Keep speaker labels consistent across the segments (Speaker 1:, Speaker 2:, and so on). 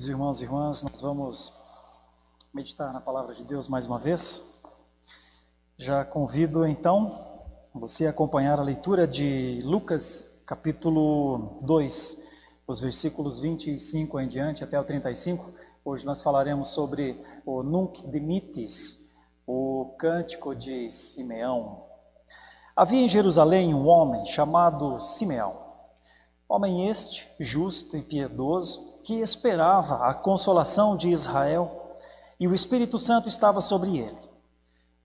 Speaker 1: Queridos irmãos e irmãs, nós vamos meditar na palavra de Deus mais uma vez. Já convido então você a acompanhar a leitura de Lucas, capítulo 2, os versículos 25 em diante até o 35. Hoje nós falaremos sobre o Nunc Dimittis, o cântico de Simeão. Havia em Jerusalém um homem chamado Simeão Homem este, justo e piedoso, que esperava a consolação de Israel, e o Espírito Santo estava sobre ele.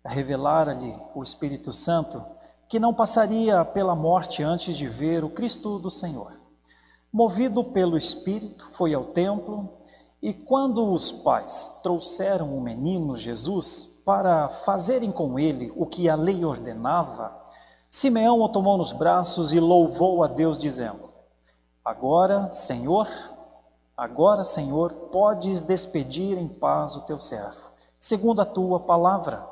Speaker 1: Revelara-lhe o Espírito Santo que não passaria pela morte antes de ver o Cristo do Senhor. Movido pelo Espírito, foi ao templo, e quando os pais trouxeram o menino Jesus para fazerem com ele o que a lei ordenava, Simeão o tomou nos braços e louvou a Deus, dizendo: Agora, Senhor, agora, Senhor, podes despedir em paz o teu servo, segundo a tua palavra,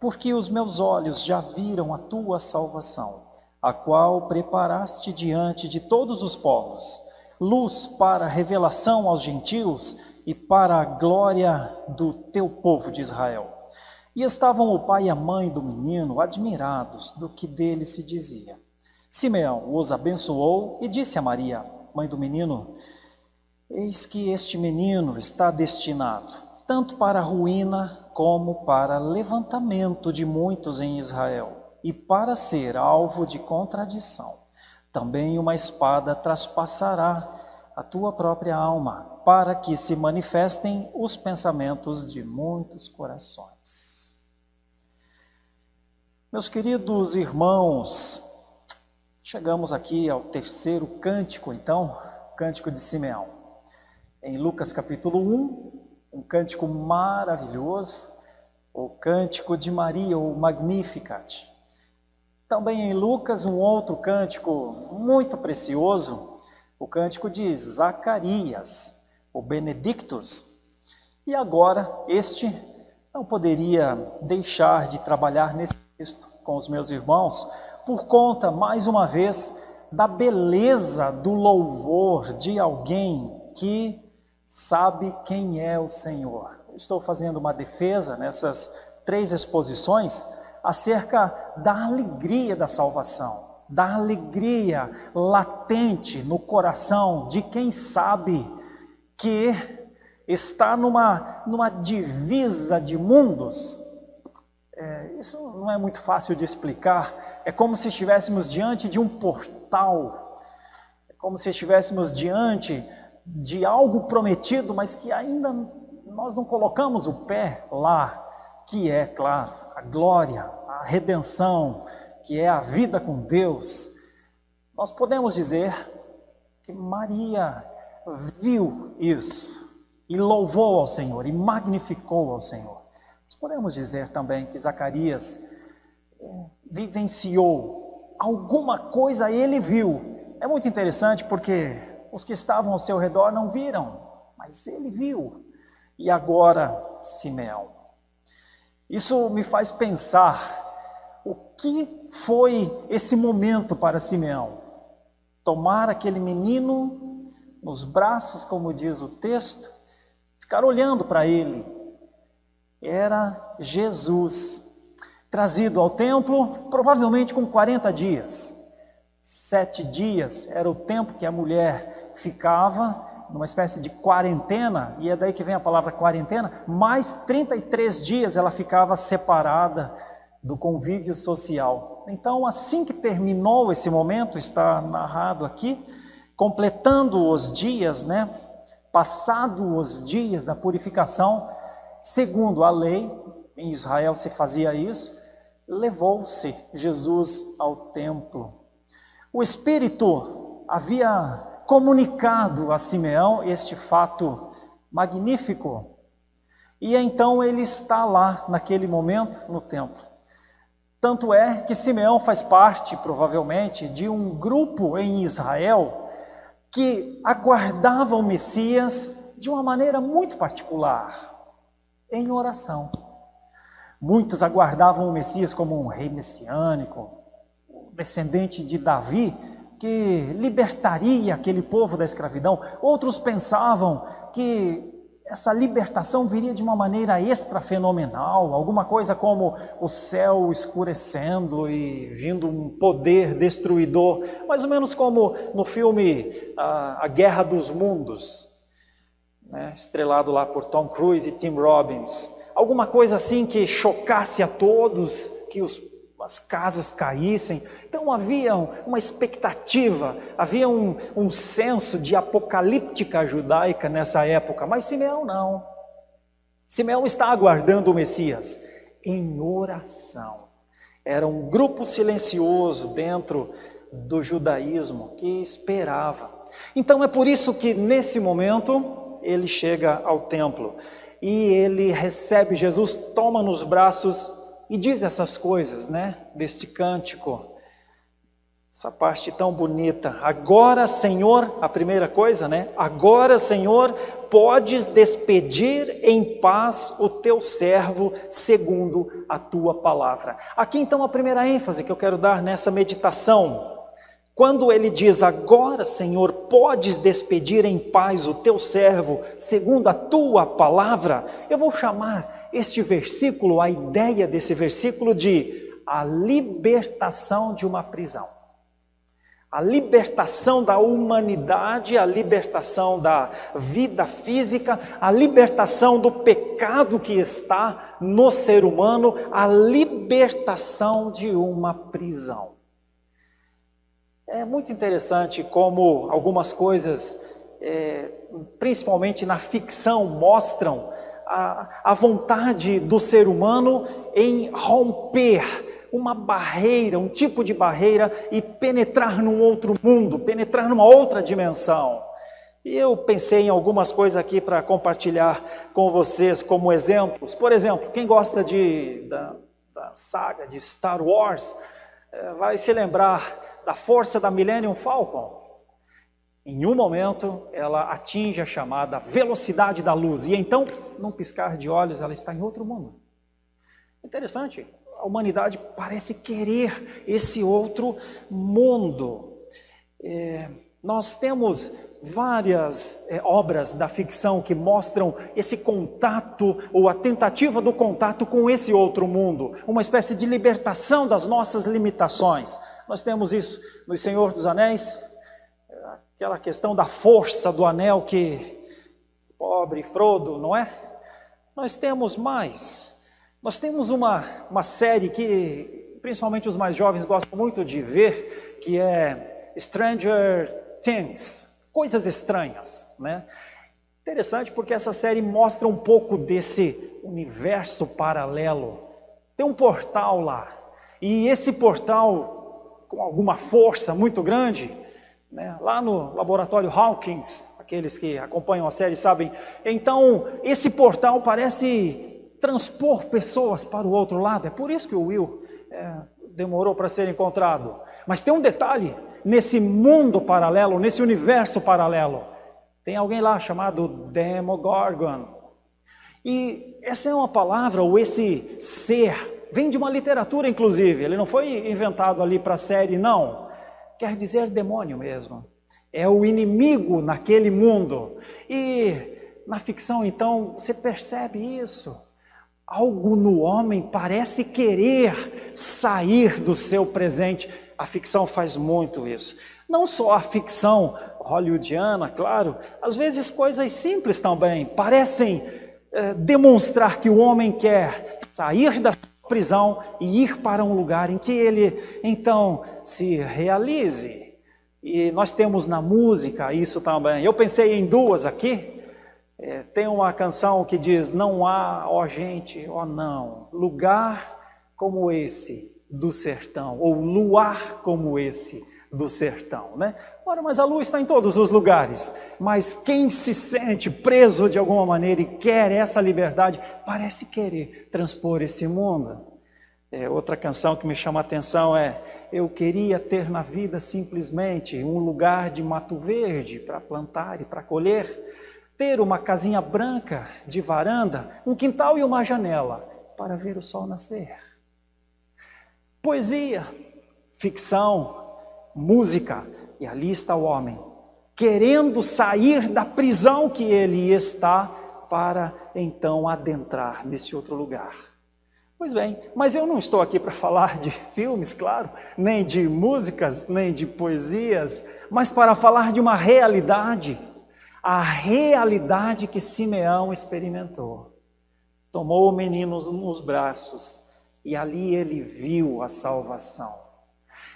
Speaker 1: porque os meus olhos já viram a tua salvação, a qual preparaste diante de todos os povos, luz para revelação aos gentios e para a glória do teu povo de Israel. E estavam o pai e a mãe do menino admirados do que dele se dizia. Simeão os abençoou e disse a Maria: mãe do menino: Eis que este menino está destinado tanto para ruína como para levantamento de muitos em Israel, e para ser alvo de contradição. Também uma espada traspassará a tua própria alma, para que se manifestem os pensamentos de muitos corações. Meus queridos irmãos, Chegamos aqui ao terceiro cântico, então, cântico de Simeão. Em Lucas capítulo 1, um cântico maravilhoso, o cântico de Maria, o Magnificat. Também em Lucas, um outro cântico muito precioso, o cântico de Zacarias, o Benedictus. E agora, este não poderia deixar de trabalhar nesse texto com os meus irmãos, por conta, mais uma vez, da beleza do louvor de alguém que sabe quem é o Senhor. Estou fazendo uma defesa nessas três exposições acerca da alegria da salvação, da alegria latente no coração de quem sabe que está numa, numa divisa de mundos. É, isso não é muito fácil de explicar, é como se estivéssemos diante de um portal, é como se estivéssemos diante de algo prometido, mas que ainda nós não colocamos o pé lá, que é, claro, a glória, a redenção, que é a vida com Deus. Nós podemos dizer que Maria viu isso e louvou ao Senhor e magnificou ao Senhor. Nós podemos dizer também que Zacarias vivenciou, alguma coisa ele viu. É muito interessante porque os que estavam ao seu redor não viram, mas ele viu. E agora, Simeão. Isso me faz pensar o que foi esse momento para Simeão. Tomar aquele menino nos braços, como diz o texto, ficar olhando para ele. Era Jesus trazido ao templo, provavelmente com 40 dias. Sete dias era o tempo que a mulher ficava numa espécie de quarentena, e é daí que vem a palavra quarentena, mais 33 dias ela ficava separada do convívio social. Então, assim que terminou esse momento, está narrado aqui, completando os dias, né? Passado os dias da purificação, segundo a lei, em Israel se fazia isso, levou-se Jesus ao templo. O Espírito havia comunicado a Simeão este fato magnífico. E então ele está lá, naquele momento, no templo. Tanto é que Simeão faz parte, provavelmente, de um grupo em Israel que aguardava o Messias de uma maneira muito particular, em oração. Muitos aguardavam o Messias como um rei messiânico, descendente de Davi, que libertaria aquele povo da escravidão. Outros pensavam que essa libertação viria de uma maneira extra-fenomenal, alguma coisa como o céu escurecendo e vindo um poder destruidor, mais ou menos como no filme A, a Guerra dos Mundos, né, estrelado lá por Tom Cruise e Tim Robbins. Alguma coisa assim que chocasse a todos, que os, as casas caíssem. Então havia uma expectativa, havia um, um senso de apocalíptica judaica nessa época, mas Simeão não. Simeão está aguardando o Messias em oração. Era um grupo silencioso dentro do judaísmo que esperava. Então é por isso que nesse momento ele chega ao templo e ele recebe Jesus, toma nos braços e diz essas coisas, né? Deste cântico. Essa parte tão bonita. Agora, Senhor, a primeira coisa, né? Agora, Senhor, podes despedir em paz o teu servo segundo a tua palavra. Aqui então a primeira ênfase que eu quero dar nessa meditação. Quando ele diz: Agora, Senhor, podes despedir em paz o teu servo segundo a tua palavra, eu vou chamar este versículo, a ideia desse versículo, de a libertação de uma prisão a libertação da humanidade, a libertação da vida física, a libertação do pecado que está no ser humano, a libertação de uma prisão. É muito interessante como algumas coisas, é, principalmente na ficção, mostram a, a vontade do ser humano em romper uma barreira, um tipo de barreira e penetrar num outro mundo, penetrar numa outra dimensão. E eu pensei em algumas coisas aqui para compartilhar com vocês como exemplos. Por exemplo, quem gosta de, da, da saga de Star Wars é, vai se lembrar da força da Millennium Falcon. Em um momento, ela atinge a chamada velocidade da luz, e então, num piscar de olhos, ela está em outro mundo. Interessante a humanidade parece querer esse outro mundo. É, nós temos várias é, obras da ficção que mostram esse contato ou a tentativa do contato com esse outro mundo, uma espécie de libertação das nossas limitações. Nós temos isso no Senhor dos Anéis, aquela questão da força do anel que pobre Frodo, não é? Nós temos mais nós temos uma, uma série que principalmente os mais jovens gostam muito de ver, que é Stranger Things, coisas estranhas, né? Interessante porque essa série mostra um pouco desse universo paralelo. Tem um portal lá, e esse portal, com alguma força muito grande, né, lá no laboratório Hawkins, aqueles que acompanham a série sabem, então esse portal parece transpor pessoas para o outro lado. É por isso que o Will é, demorou para ser encontrado. Mas tem um detalhe: nesse mundo paralelo, nesse universo paralelo, tem alguém lá chamado Demogorgon. E essa é uma palavra, ou esse ser, vem de uma literatura, inclusive. Ele não foi inventado ali para a série, não. Quer dizer demônio mesmo. É o inimigo naquele mundo. E na ficção, então, você percebe isso. Algo no homem parece querer sair do seu presente. A ficção faz muito isso. Não só a ficção hollywoodiana, claro, às vezes coisas simples também parecem é, demonstrar que o homem quer sair da prisão e ir para um lugar em que ele então se realize. E nós temos na música isso também. Eu pensei em duas aqui. É, tem uma canção que diz: Não há, ó gente, ó não, lugar como esse do sertão, ou luar como esse do sertão, né? Ora, mas a luz está em todos os lugares, mas quem se sente preso de alguma maneira e quer essa liberdade, parece querer transpor esse mundo. É, outra canção que me chama a atenção é: Eu queria ter na vida simplesmente um lugar de mato verde para plantar e para colher ter uma casinha branca de varanda, um quintal e uma janela para ver o sol nascer. Poesia, ficção, música E ali está o homem, querendo sair da prisão que ele está, para então adentrar nesse outro lugar. Pois bem, mas eu não estou aqui para falar de filmes, claro, nem de músicas, nem de poesias, mas para falar de uma realidade, a realidade que Simeão experimentou. Tomou o menino nos braços e ali ele viu a salvação.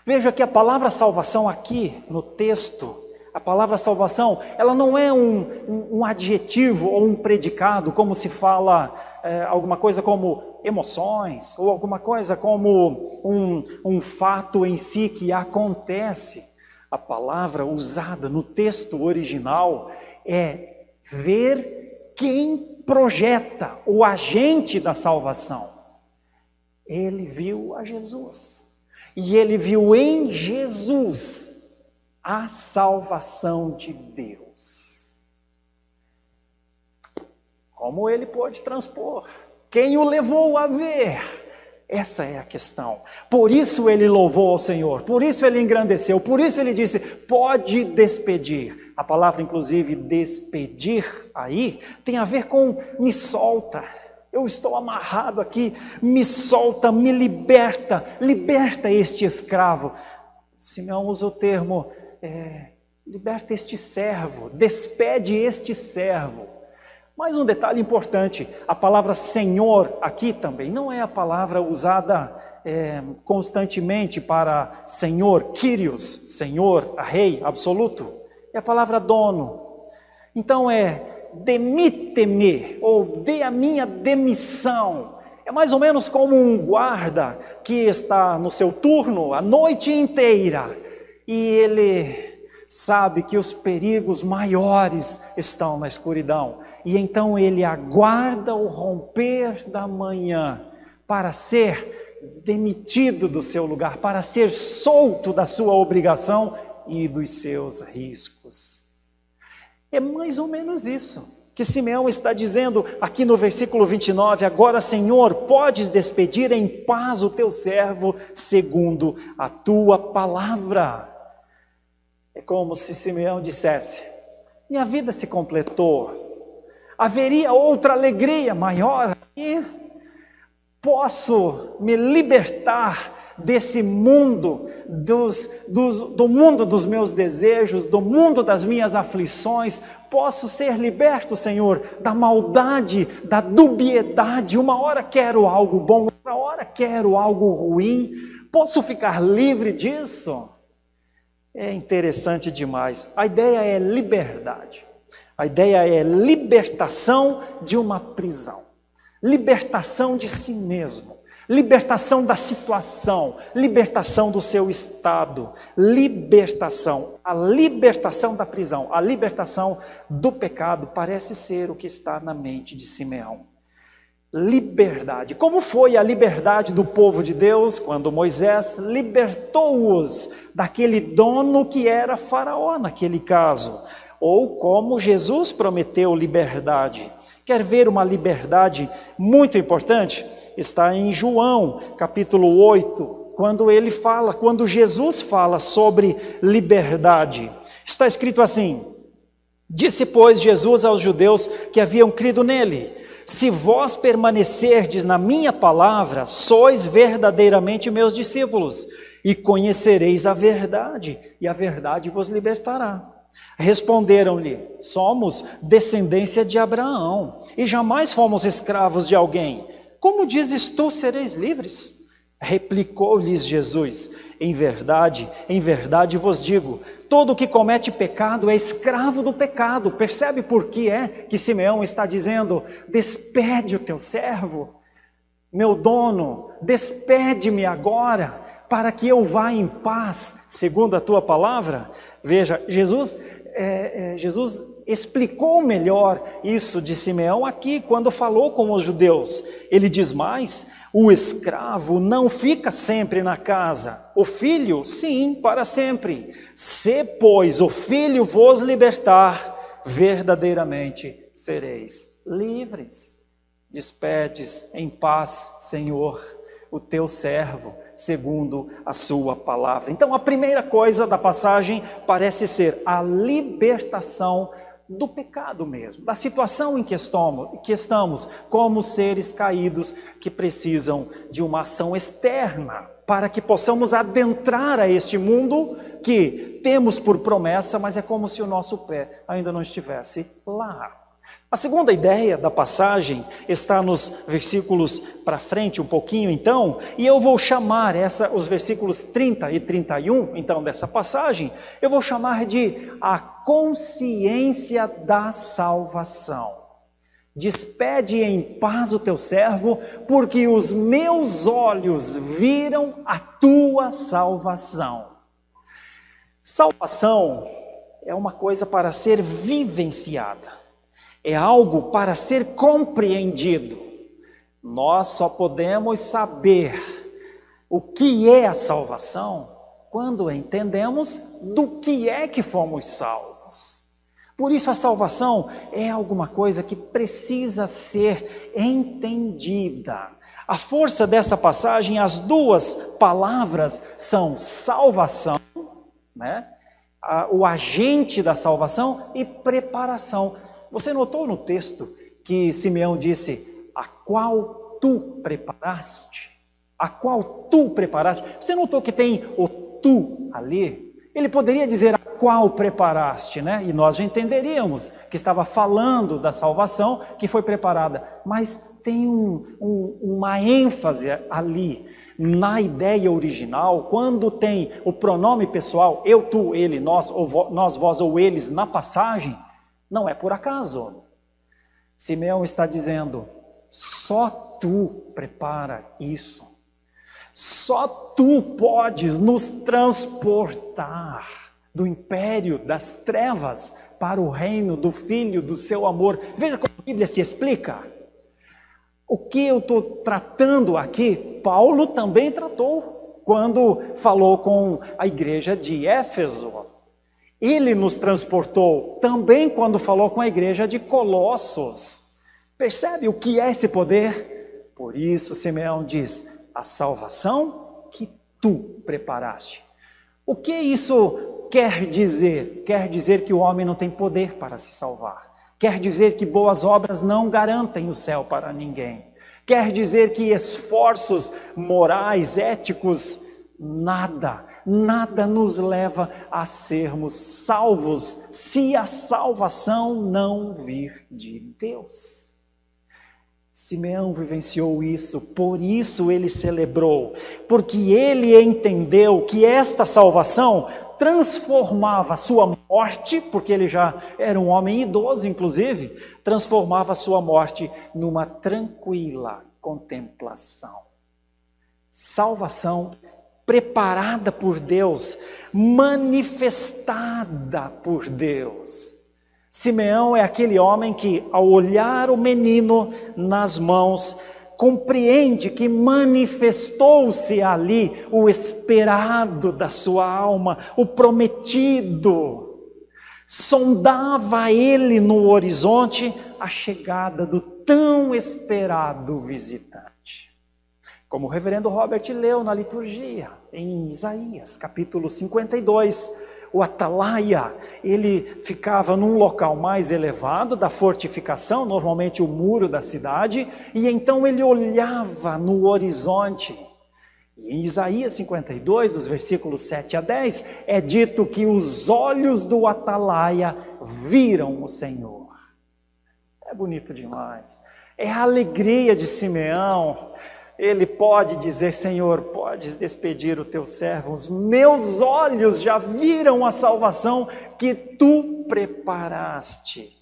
Speaker 1: Veja que a palavra salvação aqui no texto, a palavra salvação, ela não é um, um, um adjetivo ou um predicado, como se fala é, alguma coisa como emoções, ou alguma coisa como um, um fato em si que acontece. A palavra usada no texto original é ver quem projeta o agente da salvação. Ele viu a Jesus. E ele viu em Jesus a salvação de Deus. Como ele pôde transpor? Quem o levou a ver? Essa é a questão. Por isso ele louvou ao Senhor, por isso ele engrandeceu, por isso ele disse: pode despedir. A palavra, inclusive, despedir aí, tem a ver com me solta eu estou amarrado aqui, me solta, me liberta, liberta este escravo. Simeão usa o termo, é, liberta este servo, despede este servo. Mais um detalhe importante: a palavra Senhor aqui também não é a palavra usada é, constantemente para Senhor, Kyrios, Senhor, Rei absoluto. É a palavra dono. Então é demite-me, ou dê a minha demissão. É mais ou menos como um guarda que está no seu turno a noite inteira e ele sabe que os perigos maiores estão na escuridão. E então ele aguarda o romper da manhã para ser demitido do seu lugar, para ser solto da sua obrigação e dos seus riscos. É mais ou menos isso que Simeão está dizendo aqui no versículo 29. Agora, Senhor, podes despedir em paz o teu servo, segundo a tua palavra. É como se Simeão dissesse: Minha vida se completou, haveria outra alegria maior e posso me libertar desse mundo, dos, dos, do mundo dos meus desejos, do mundo das minhas aflições, posso ser liberto, Senhor, da maldade, da dubiedade. Uma hora quero algo bom, outra hora quero algo ruim. Posso ficar livre disso? É interessante demais. A ideia é liberdade. A ideia é libertação de uma prisão, libertação de si mesmo libertação da situação, libertação do seu estado, libertação, a libertação da prisão, a libertação do pecado parece ser o que está na mente de Simeão. Liberdade. Como foi a liberdade do povo de Deus quando Moisés libertou-os daquele dono que era Faraó naquele caso? Ou como Jesus prometeu liberdade. Quer ver uma liberdade muito importante? Está em João, capítulo 8, quando ele fala, quando Jesus fala sobre liberdade. Está escrito assim: Disse, pois, Jesus aos judeus que haviam crido nele: Se vós permanecerdes na minha palavra, sois verdadeiramente meus discípulos, e conhecereis a verdade, e a verdade vos libertará. Responderam-lhe: Somos descendência de Abraão, e jamais fomos escravos de alguém. Como dizes tu, sereis livres? Replicou-lhes Jesus: Em verdade, em verdade vos digo: todo que comete pecado é escravo do pecado. Percebe por que é que Simeão está dizendo: Despede o teu servo, meu dono, despede-me agora, para que eu vá em paz, segundo a tua palavra? Veja, Jesus, é, é, Jesus explicou melhor isso de Simeão aqui, quando falou com os judeus. Ele diz mais: o escravo não fica sempre na casa, o filho, sim, para sempre. Se, pois, o filho vos libertar, verdadeiramente sereis livres. Despedes em paz, Senhor, o teu servo, segundo a sua palavra. Então, a primeira coisa da passagem parece ser a libertação do pecado mesmo, da situação em que estamos, que estamos como seres caídos que precisam de uma ação externa para que possamos adentrar a este mundo que temos por promessa, mas é como se o nosso pé ainda não estivesse lá. A segunda ideia da passagem está nos versículos para frente, um pouquinho então, e eu vou chamar essa, os versículos 30 e 31, então, dessa passagem, eu vou chamar de a consciência da salvação. Despede em paz o teu servo, porque os meus olhos viram a tua salvação. Salvação é uma coisa para ser vivenciada é algo para ser compreendido. Nós só podemos saber o que é a salvação quando entendemos do que é que fomos salvos. Por isso, a salvação é alguma coisa que precisa ser entendida. A força dessa passagem, as duas palavras são salvação, né? o agente da salvação e preparação. Você notou no texto que Simeão disse: A qual tu preparaste? A qual tu preparaste? Você notou que tem o tu ali? Ele poderia dizer a qual preparaste, né? E nós já entenderíamos que estava falando da salvação que foi preparada. Mas tem um, um, uma ênfase ali na ideia original, quando tem o pronome pessoal, eu, tu, ele, nós, ou nós, vós ou eles na passagem, não é por acaso. Simeão está dizendo: só tu prepara isso. Só tu podes nos transportar do império das trevas para o reino do Filho do seu amor. Veja como a Bíblia se explica. O que eu estou tratando aqui, Paulo também tratou quando falou com a igreja de Éfeso. Ele nos transportou também quando falou com a igreja de Colossos. Percebe o que é esse poder? Por isso, Simeão diz: a salvação que tu preparaste. O que isso quer dizer? Quer dizer que o homem não tem poder para se salvar. Quer dizer que boas obras não garantem o céu para ninguém. Quer dizer que esforços morais, éticos, nada nada nos leva a sermos salvos se a salvação não vir de Deus. Simeão vivenciou isso, por isso ele celebrou, porque ele entendeu que esta salvação transformava sua morte, porque ele já era um homem idoso, inclusive, transformava sua morte numa tranquila contemplação. Salvação preparada por Deus, manifestada por Deus. Simeão é aquele homem que, ao olhar o menino nas mãos, compreende que manifestou-se ali o esperado da sua alma, o prometido. Sondava ele no horizonte a chegada do tão esperado visitante. Como o reverendo Robert leu na liturgia, em Isaías, capítulo 52, o atalaia, ele ficava num local mais elevado da fortificação, normalmente o muro da cidade, e então ele olhava no horizonte. E em Isaías 52, dos versículos 7 a 10, é dito que os olhos do atalaia viram o Senhor. É bonito demais. É a alegria de Simeão ele pode dizer: Senhor, podes despedir o teu servo, os meus olhos já viram a salvação que tu preparaste.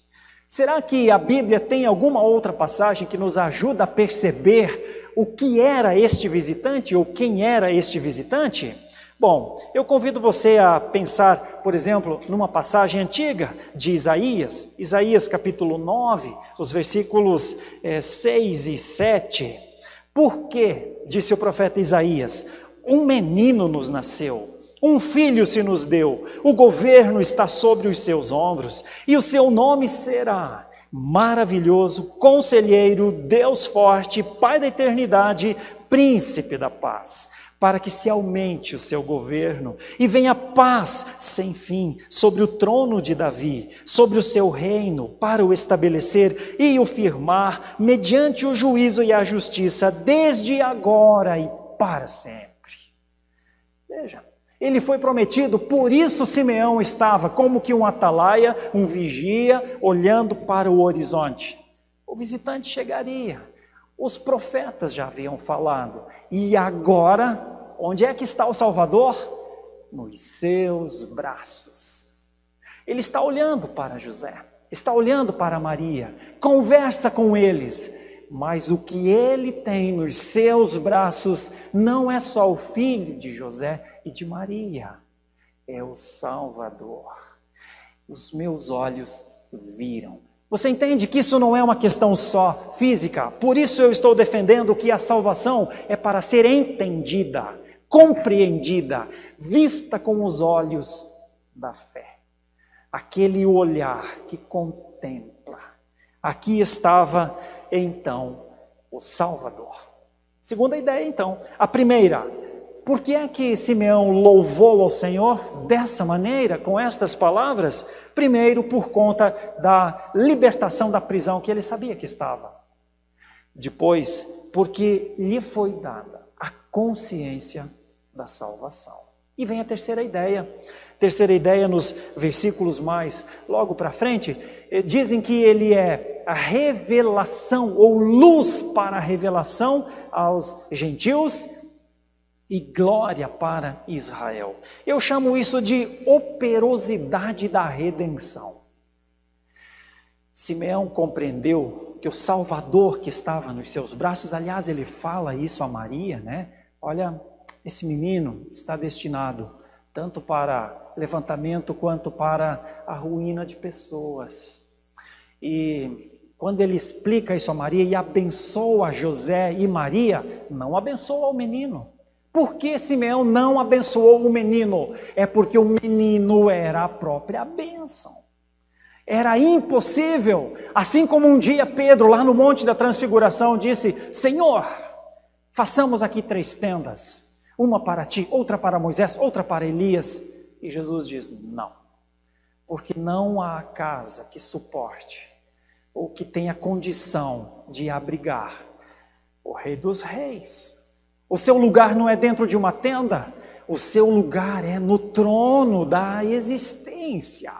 Speaker 1: Será que a Bíblia tem alguma outra passagem que nos ajuda a perceber o que era este visitante ou quem era este visitante? Bom, eu convido você a pensar, por exemplo, numa passagem antiga de Isaías, Isaías capítulo 9, os versículos é, 6 e 7. Porque, disse o profeta Isaías, um menino nos nasceu, um filho se nos deu, o governo está sobre os seus ombros, e o seu nome será maravilhoso, conselheiro, Deus forte, Pai da eternidade, príncipe da paz, para que se aumente o seu governo e venha paz sem fim sobre o trono de Davi, sobre o seu reino, para o estabelecer e o firmar mediante o juízo e a justiça, desde agora e para sempre. Veja, ele foi prometido, por isso Simeão estava como que um atalaia, um vigia, olhando para o horizonte. O visitante chegaria. Os profetas já haviam falado. E agora, onde é que está o Salvador? Nos seus braços. Ele está olhando para José, está olhando para Maria, conversa com eles, mas o que ele tem nos seus braços não é só o filho de José, e de Maria. É o Salvador. Os meus olhos viram. Você entende que isso não é uma questão só física? Por isso eu estou defendendo que a salvação é para ser entendida, compreendida, vista com os olhos da fé. Aquele olhar que contempla. Aqui estava então o Salvador. Segunda ideia, então. A primeira, por que é que Simeão louvou ao Senhor dessa maneira, com estas palavras? Primeiro, por conta da libertação da prisão que ele sabia que estava. Depois, porque lhe foi dada a consciência da salvação. E vem a terceira ideia. Terceira ideia, nos versículos mais logo para frente, eh, dizem que ele é a revelação ou luz para a revelação aos gentios e glória para Israel. Eu chamo isso de operosidade da redenção. Simeão compreendeu que o Salvador que estava nos seus braços, aliás, ele fala isso a Maria, né? Olha, esse menino está destinado tanto para levantamento quanto para a ruína de pessoas. E quando ele explica isso a Maria e abençoa José e Maria, não abençoa o menino, por que Simeão não abençoou o menino? É porque o menino era a própria bênção. Era impossível. Assim como um dia Pedro, lá no Monte da Transfiguração, disse: Senhor, façamos aqui três tendas: uma para ti, outra para Moisés, outra para Elias. E Jesus diz: Não, porque não há casa que suporte ou que tenha condição de abrigar o Rei dos Reis. O seu lugar não é dentro de uma tenda, o seu lugar é no trono da existência.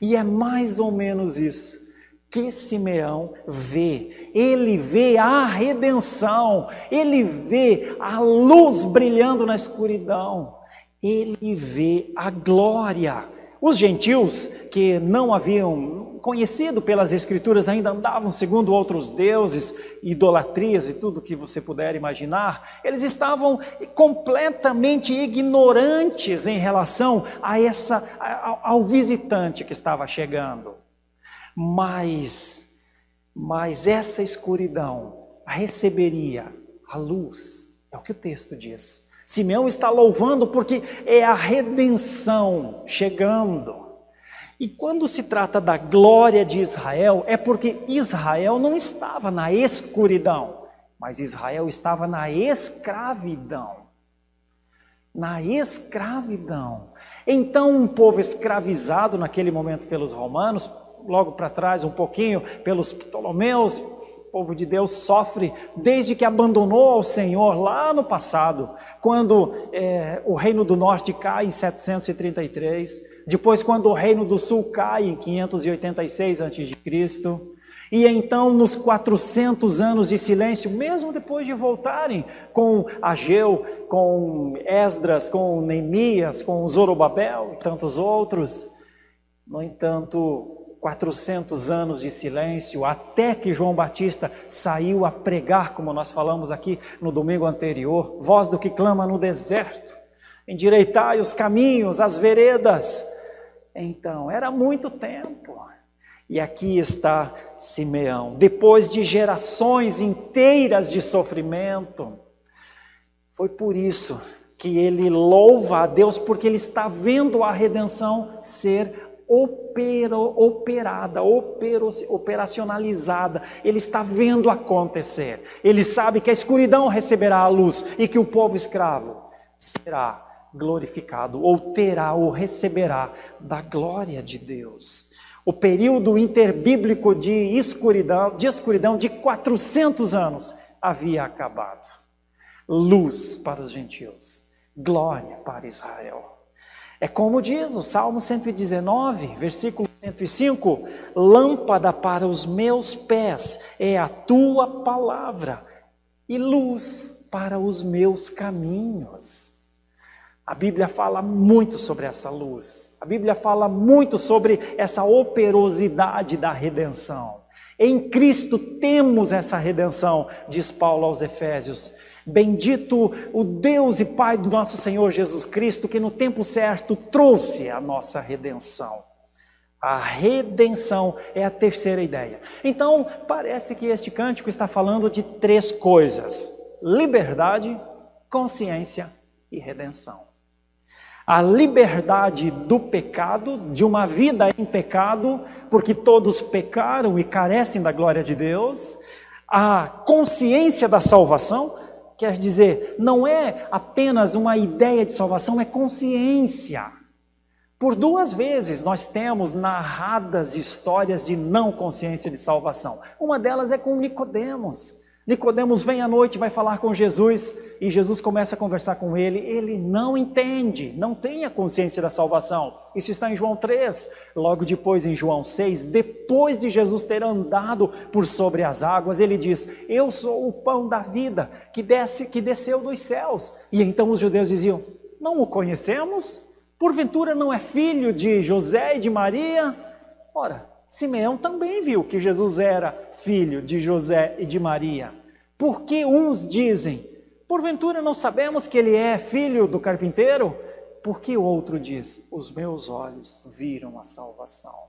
Speaker 1: E é mais ou menos isso que Simeão vê. Ele vê a redenção, ele vê a luz brilhando na escuridão, ele vê a glória. Os gentios que não haviam conhecido pelas Escrituras, ainda andavam segundo outros deuses, idolatrias e tudo que você puder imaginar, eles estavam completamente ignorantes em relação a essa, ao visitante que estava chegando. Mas, mas essa escuridão receberia a luz, é o que o texto diz. Simeão está louvando porque é a redenção chegando. E quando se trata da glória de Israel, é porque Israel não estava na escuridão, mas Israel estava na escravidão. Na escravidão. Então, um povo escravizado naquele momento pelos romanos, logo para trás, um pouquinho pelos Ptolomeus, povo de Deus sofre desde que abandonou ao Senhor lá no passado, quando é, o reino do norte cai em 733, depois quando o reino do sul cai em 586 a.C., e então nos 400 anos de silêncio, mesmo depois de voltarem com Ageu, com Esdras, com Neemias, com Zorobabel e tantos outros, no entanto, 400 anos de silêncio, até que João Batista saiu a pregar, como nós falamos aqui no domingo anterior, voz do que clama no deserto, endireitai os caminhos, as veredas. Então, era muito tempo. E aqui está Simeão, depois de gerações inteiras de sofrimento. Foi por isso que ele louva a Deus, porque ele está vendo a redenção ser operada, opero, operacionalizada. Ele está vendo acontecer. Ele sabe que a escuridão receberá a luz e que o povo escravo será glorificado, ou terá, ou receberá da glória de Deus. O período interbíblico de escuridão, de escuridão de 400 anos havia acabado. Luz para os gentios, glória para Israel. É como diz o Salmo 119, versículo 105: Lâmpada para os meus pés é a tua palavra, e luz para os meus caminhos. A Bíblia fala muito sobre essa luz, a Bíblia fala muito sobre essa operosidade da redenção. Em Cristo temos essa redenção, diz Paulo aos Efésios. Bendito o Deus e Pai do nosso Senhor Jesus Cristo, que no tempo certo trouxe a nossa redenção. A redenção é a terceira ideia. Então, parece que este cântico está falando de três coisas: liberdade, consciência e redenção. A liberdade do pecado, de uma vida em pecado, porque todos pecaram e carecem da glória de Deus. A consciência da salvação, Quer dizer, não é apenas uma ideia de salvação, é consciência. Por duas vezes nós temos narradas histórias de não consciência de salvação. Uma delas é com Nicodemos. Nicodemos vem à noite, vai falar com Jesus e Jesus começa a conversar com ele. Ele não entende, não tem a consciência da salvação. Isso está em João 3. Logo depois, em João 6, depois de Jesus ter andado por sobre as águas, ele diz: Eu sou o pão da vida que desce, que desceu dos céus. E então os judeus diziam: Não o conhecemos? Porventura não é filho de José e de Maria? Ora, Simeão também viu que Jesus era filho de José e de Maria. Porque uns dizem, porventura não sabemos que ele é filho do carpinteiro? Porque o outro diz, os meus olhos viram a salvação.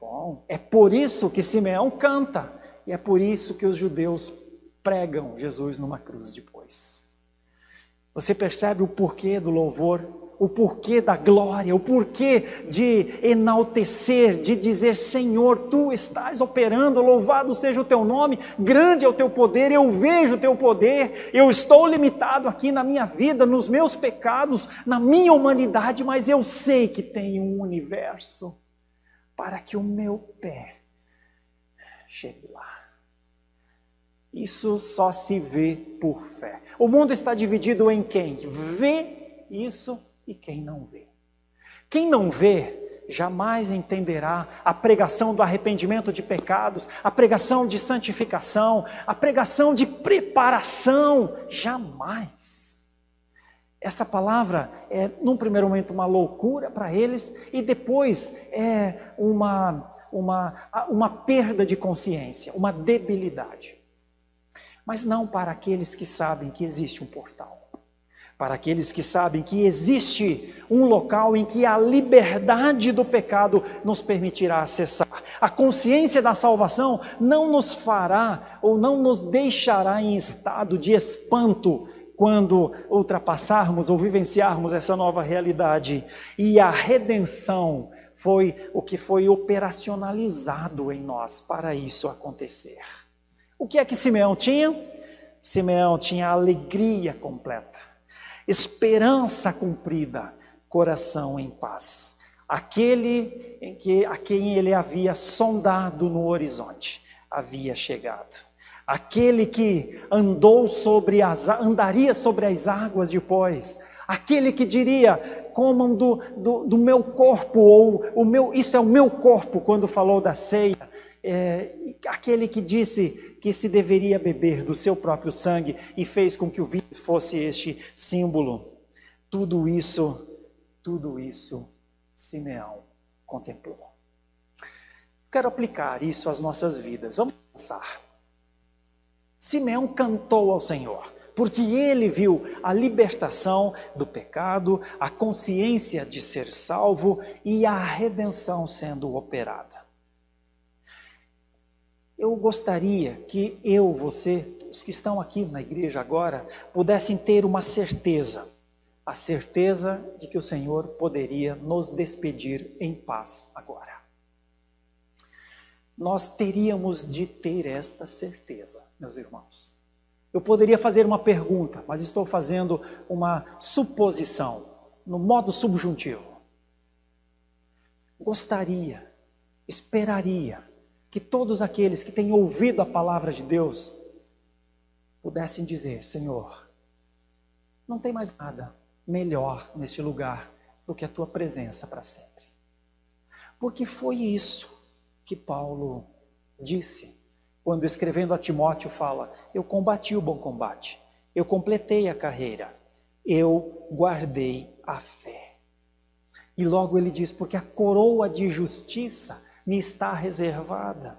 Speaker 1: Bom, é por isso que Simeão canta, e é por isso que os judeus pregam Jesus numa cruz depois. Você percebe o porquê do louvor o porquê da glória, o porquê de enaltecer, de dizer: Senhor, tu estás operando, louvado seja o teu nome, grande é o teu poder, eu vejo o teu poder, eu estou limitado aqui na minha vida, nos meus pecados, na minha humanidade, mas eu sei que tem um universo para que o meu pé chegue lá. Isso só se vê por fé. O mundo está dividido em quem vê isso e quem não vê. Quem não vê jamais entenderá a pregação do arrependimento de pecados, a pregação de santificação, a pregação de preparação, jamais. Essa palavra é, num primeiro momento, uma loucura para eles e depois é uma, uma, uma perda de consciência, uma debilidade. Mas não para aqueles que sabem que existe um portal para aqueles que sabem que existe um local em que a liberdade do pecado nos permitirá acessar. A consciência da salvação não nos fará ou não nos deixará em estado de espanto quando ultrapassarmos ou vivenciarmos essa nova realidade. E a redenção foi o que foi operacionalizado em nós para isso acontecer. O que é que Simeão tinha? Simeão tinha alegria completa esperança cumprida, coração em paz. Aquele em que, a quem ele havia sondado no horizonte havia chegado. Aquele que andou sobre as, andaria sobre as águas depois, aquele que diria, comam do, do, do, meu corpo, ou o meu, isso é o meu corpo, quando falou da ceia, é, aquele que disse, que se deveria beber do seu próprio sangue e fez com que o vinho fosse este símbolo. Tudo isso, tudo isso, Simeão contemplou. Quero aplicar isso às nossas vidas. Vamos pensar. Simeão cantou ao Senhor, porque ele viu a libertação do pecado, a consciência de ser salvo e a redenção sendo operada. Eu gostaria que eu, você, os que estão aqui na igreja agora, pudessem ter uma certeza a certeza de que o Senhor poderia nos despedir em paz agora. Nós teríamos de ter esta certeza, meus irmãos. Eu poderia fazer uma pergunta, mas estou fazendo uma suposição, no modo subjuntivo. Gostaria, esperaria que todos aqueles que têm ouvido a palavra de Deus pudessem dizer: Senhor, não tem mais nada melhor neste lugar do que a tua presença para sempre. Porque foi isso que Paulo disse quando escrevendo a Timóteo fala: Eu combati o bom combate, eu completei a carreira, eu guardei a fé. E logo ele diz: Porque a coroa de justiça me está reservada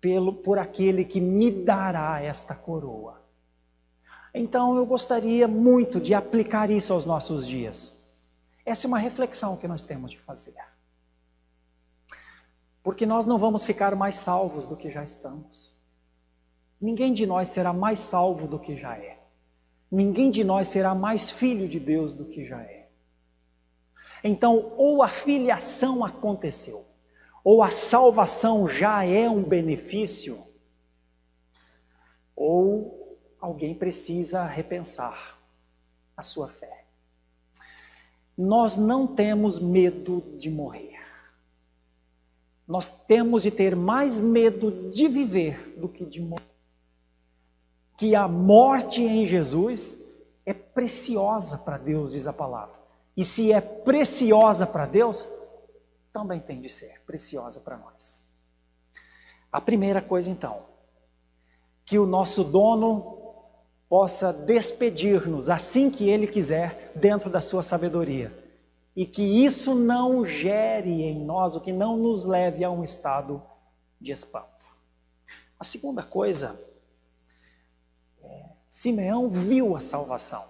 Speaker 1: pelo, por aquele que me dará esta coroa. Então eu gostaria muito de aplicar isso aos nossos dias. Essa é uma reflexão que nós temos de fazer. Porque nós não vamos ficar mais salvos do que já estamos. Ninguém de nós será mais salvo do que já é. Ninguém de nós será mais filho de Deus do que já é. Então, ou a filiação aconteceu, ou a salvação já é um benefício, ou alguém precisa repensar a sua fé. Nós não temos medo de morrer. Nós temos de ter mais medo de viver do que de morrer. Que a morte em Jesus é preciosa para Deus, diz a palavra. E se é preciosa para Deus, também tem de ser preciosa para nós. A primeira coisa, então, que o nosso dono possa despedir-nos assim que ele quiser, dentro da sua sabedoria e que isso não gere em nós, o que não nos leve a um estado de espanto. A segunda coisa, é, Simeão viu a salvação.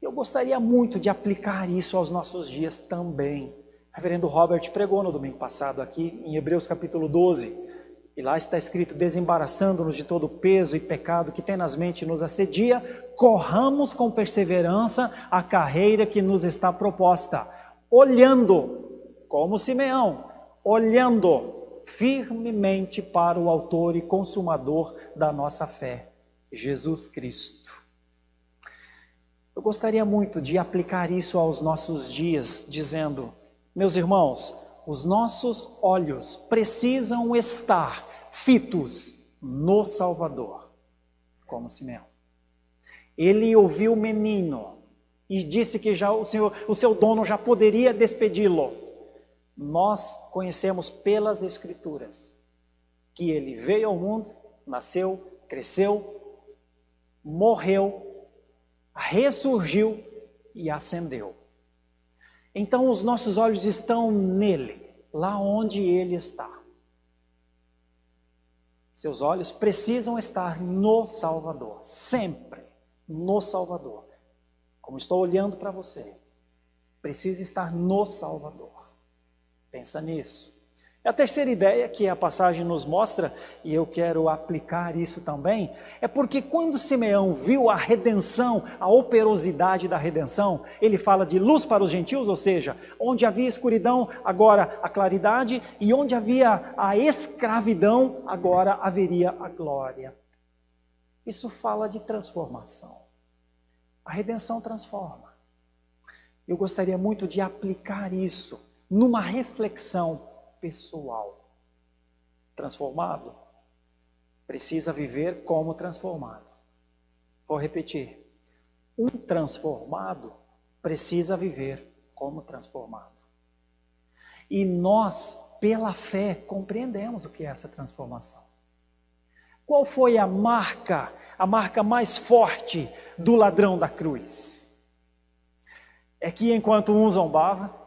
Speaker 1: Eu gostaria muito de aplicar isso aos nossos dias também. Reverendo Robert pregou no domingo passado aqui em Hebreus capítulo 12. E lá está escrito: desembaraçando-nos de todo o peso e pecado que tenazmente nos assedia, corramos com perseverança a carreira que nos está proposta, olhando, como Simeão, olhando firmemente para o Autor e Consumador da nossa fé, Jesus Cristo. Eu gostaria muito de aplicar isso aos nossos dias, dizendo, meus irmãos, os nossos olhos precisam estar fitos no Salvador, como Simeão. Ele ouviu o menino e disse que já o, senhor, o seu dono já poderia despedi-lo. Nós conhecemos pelas Escrituras que ele veio ao mundo, nasceu, cresceu, morreu, ressurgiu e ascendeu. Então os nossos olhos estão nele, lá onde ele está. Seus olhos precisam estar no Salvador, sempre no Salvador. Como estou olhando para você, precisa estar no Salvador. Pensa nisso. A terceira ideia que a passagem nos mostra, e eu quero aplicar isso também, é porque quando Simeão viu a redenção, a operosidade da redenção, ele fala de luz para os gentios, ou seja, onde havia escuridão, agora a claridade, e onde havia a escravidão, agora haveria a glória. Isso fala de transformação. A redenção transforma. Eu gostaria muito de aplicar isso numa reflexão pessoal. Transformado precisa viver como transformado. Vou repetir. Um transformado precisa viver como transformado. E nós, pela fé, compreendemos o que é essa transformação. Qual foi a marca, a marca mais forte do ladrão da cruz? É que enquanto um zombava,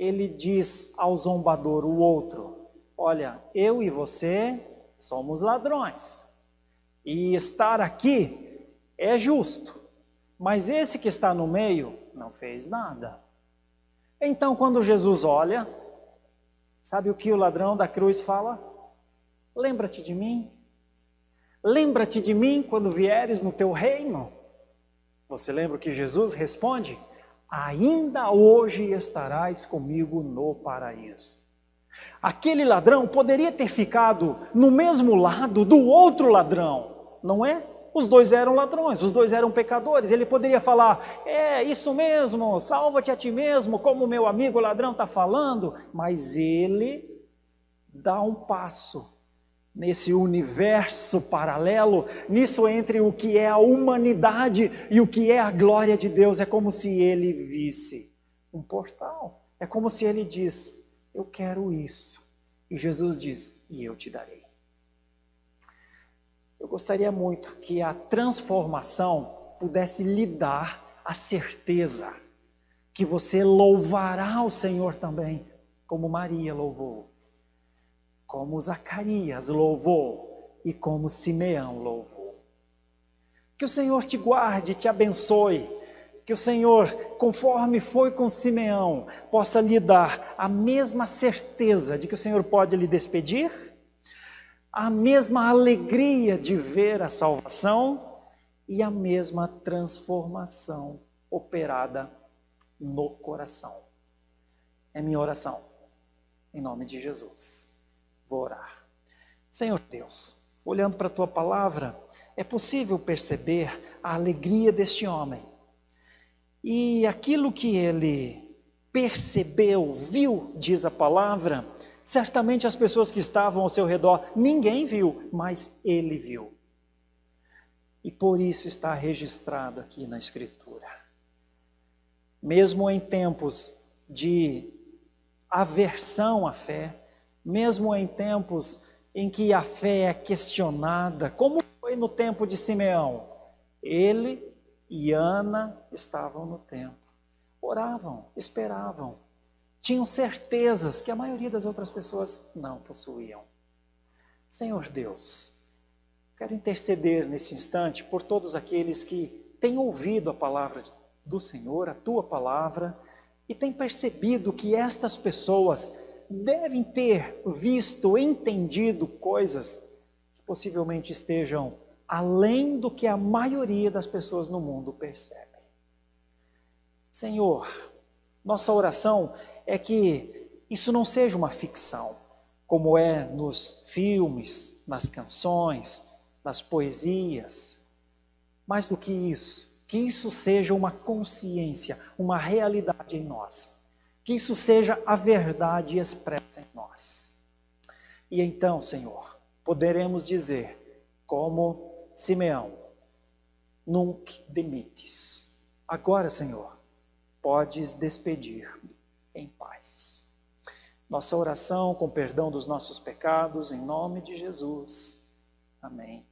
Speaker 1: ele diz ao zombador, o outro: Olha, eu e você somos ladrões, e estar aqui é justo, mas esse que está no meio não fez nada. Então, quando Jesus olha, sabe o que o ladrão da cruz fala? Lembra-te de mim. Lembra-te de mim quando vieres no teu reino. Você lembra o que Jesus responde? Ainda hoje estarás comigo no paraíso. Aquele ladrão poderia ter ficado no mesmo lado do outro ladrão, não é? Os dois eram ladrões, os dois eram pecadores. Ele poderia falar: É isso mesmo, salva-te a ti mesmo, como meu amigo ladrão está falando. Mas ele dá um passo nesse universo paralelo, nisso entre o que é a humanidade e o que é a glória de Deus. É como se ele visse um portal. É como se ele diz: Eu quero isso. E Jesus diz: E eu te darei. Eu gostaria muito que a transformação pudesse lhe dar a certeza que você louvará o Senhor também, como Maria louvou, como Zacarias louvou e como Simeão louvou. Que o Senhor te guarde, te abençoe, que o Senhor, conforme foi com Simeão, possa lhe dar a mesma certeza de que o Senhor pode lhe despedir a mesma alegria de ver a salvação e a mesma transformação operada no coração. É minha oração. Em nome de Jesus. Vou orar. Senhor Deus, olhando para a tua palavra, é possível perceber a alegria deste homem. E aquilo que ele percebeu, viu, diz a palavra, Certamente as pessoas que estavam ao seu redor, ninguém viu, mas ele viu. E por isso está registrado aqui na Escritura. Mesmo em tempos de aversão à fé, mesmo em tempos em que a fé é questionada, como foi no tempo de Simeão, ele e Ana estavam no templo, oravam, esperavam tinham certezas que a maioria das outras pessoas não possuíam. Senhor Deus, quero interceder nesse instante por todos aqueles que têm ouvido a palavra do Senhor, a tua palavra, e têm percebido que estas pessoas devem ter visto, entendido coisas que possivelmente estejam além do que a maioria das pessoas no mundo percebe. Senhor, nossa oração é que isso não seja uma ficção, como é nos filmes, nas canções, nas poesias. Mais do que isso, que isso seja uma consciência, uma realidade em nós. Que isso seja a verdade expressa em nós. E então, Senhor, poderemos dizer, como Simeão, nunca demites. Agora, Senhor, podes despedir em paz. Nossa oração com perdão dos nossos pecados, em nome de Jesus. Amém.